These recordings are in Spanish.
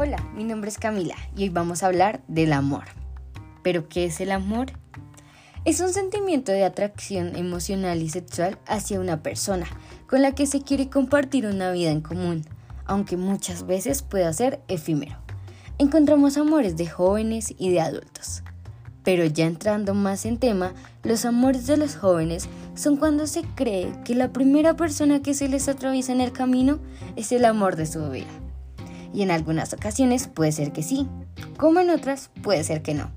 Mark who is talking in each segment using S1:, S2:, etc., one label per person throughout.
S1: Hola, mi nombre es Camila y hoy vamos a hablar del amor. ¿Pero qué es el amor? Es un sentimiento de atracción emocional y sexual hacia una persona con la que se quiere compartir una vida en común, aunque muchas veces pueda ser efímero. Encontramos amores de jóvenes y de adultos. Pero ya entrando más en tema, los amores de los jóvenes son cuando se cree que la primera persona que se les atraviesa en el camino es el amor de su vida. Y en algunas ocasiones puede ser que sí, como en otras puede ser que no.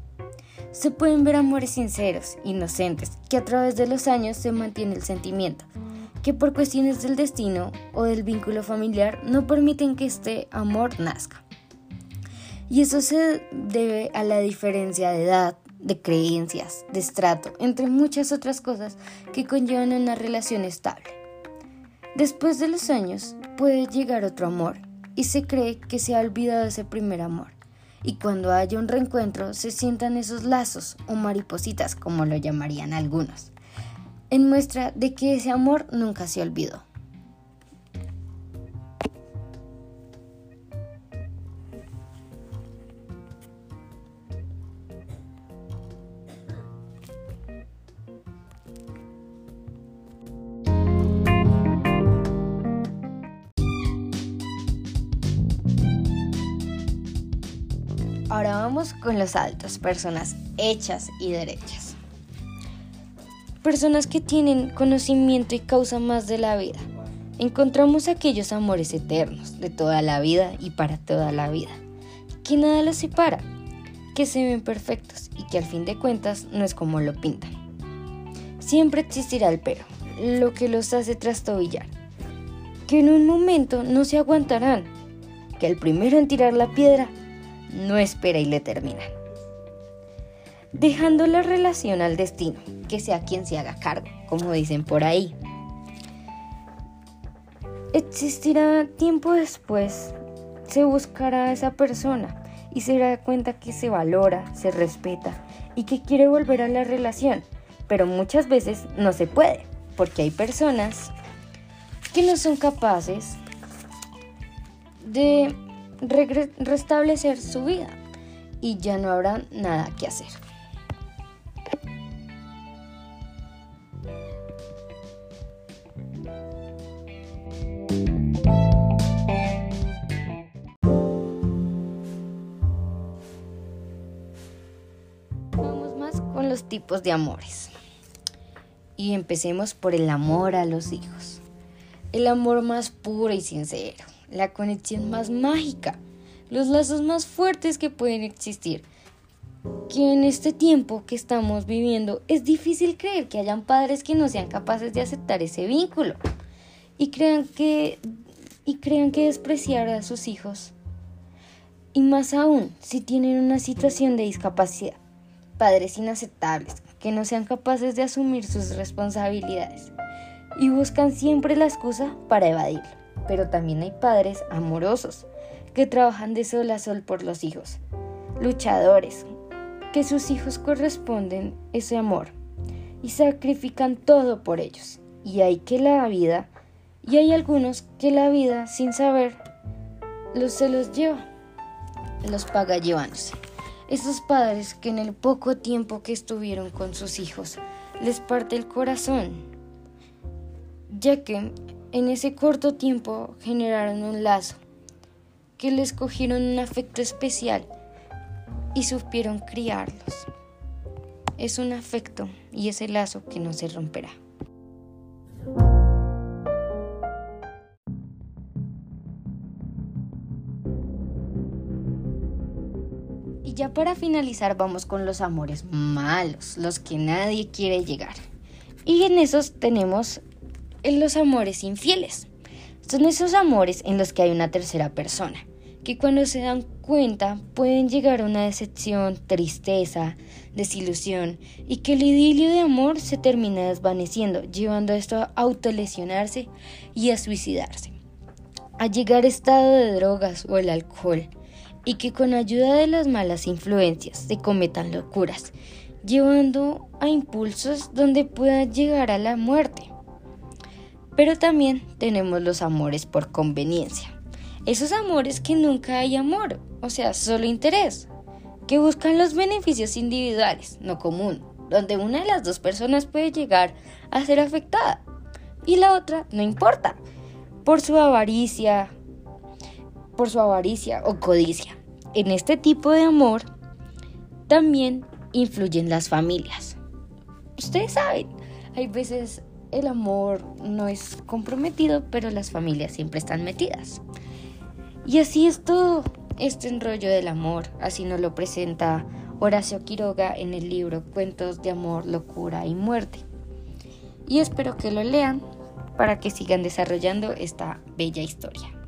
S1: Se pueden ver amores sinceros, inocentes, que a través de los años se mantiene el sentimiento, que por cuestiones del destino o del vínculo familiar no permiten que este amor nazca. Y eso se debe a la diferencia de edad, de creencias, de estrato, entre muchas otras cosas que conllevan una relación estable. Después de los años puede llegar otro amor y se cree que se ha olvidado ese primer amor. Y cuando haya un reencuentro se sientan esos lazos o maripositas como lo llamarían algunos, en muestra de que ese amor nunca se olvidó. Ahora vamos con los altos, personas hechas y derechas. Personas que tienen conocimiento y causa más de la vida. Encontramos aquellos amores eternos, de toda la vida y para toda la vida, que nada los separa, que se ven perfectos y que al fin de cuentas no es como lo pintan. Siempre existirá el pero, lo que los hace trastobillar, que en un momento no se aguantarán, que el primero en tirar la piedra no espera y le termina. Dejando la relación al destino, que sea quien se haga cargo, como dicen por ahí. Existirá tiempo después, se buscará a esa persona y se dará cuenta que se valora, se respeta y que quiere volver a la relación, pero muchas veces no se puede, porque hay personas que no son capaces de restablecer su vida y ya no habrá nada que hacer. Vamos más con los tipos de amores. Y empecemos por el amor a los hijos. El amor más puro y sincero la conexión más mágica, los lazos más fuertes que pueden existir. Que en este tiempo que estamos viviendo es difícil creer que hayan padres que no sean capaces de aceptar ese vínculo y crean que y crean que despreciar a sus hijos. Y más aún si tienen una situación de discapacidad, padres inaceptables que no sean capaces de asumir sus responsabilidades y buscan siempre la excusa para evadirlo pero también hay padres amorosos que trabajan de sol a sol por los hijos, luchadores, que sus hijos corresponden ese amor y sacrifican todo por ellos. Y hay que la vida, y hay algunos que la vida sin saber los se los lleva, los paga llevándose. Esos padres que en el poco tiempo que estuvieron con sus hijos les parte el corazón, ya que en ese corto tiempo generaron un lazo, que les cogieron un afecto especial y supieron criarlos. Es un afecto y ese lazo que no se romperá. Y ya para finalizar vamos con los amores malos, los que nadie quiere llegar. Y en esos tenemos en los amores infieles. Son esos amores en los que hay una tercera persona, que cuando se dan cuenta pueden llegar a una decepción, tristeza, desilusión y que el idilio de amor se termina desvaneciendo, llevando a esto a autolesionarse y a suicidarse, a llegar a estado de drogas o el alcohol y que con ayuda de las malas influencias se cometan locuras, llevando a impulsos donde pueda llegar a la muerte. Pero también tenemos los amores por conveniencia, Esos amores que nunca hay amor, o sea, solo interés, que buscan los beneficios individuales, no común, donde una de las dos personas puede llegar a ser afectada y la otra no importa, por su avaricia, por su avaricia o codicia. En este tipo de amor también influyen las familias. Ustedes saben, hay veces el amor no es comprometido, pero las familias siempre están metidas. Y así es todo este enrollo del amor, así nos lo presenta Horacio Quiroga en el libro Cuentos de Amor, Locura y Muerte. Y espero que lo lean para que sigan desarrollando esta bella historia.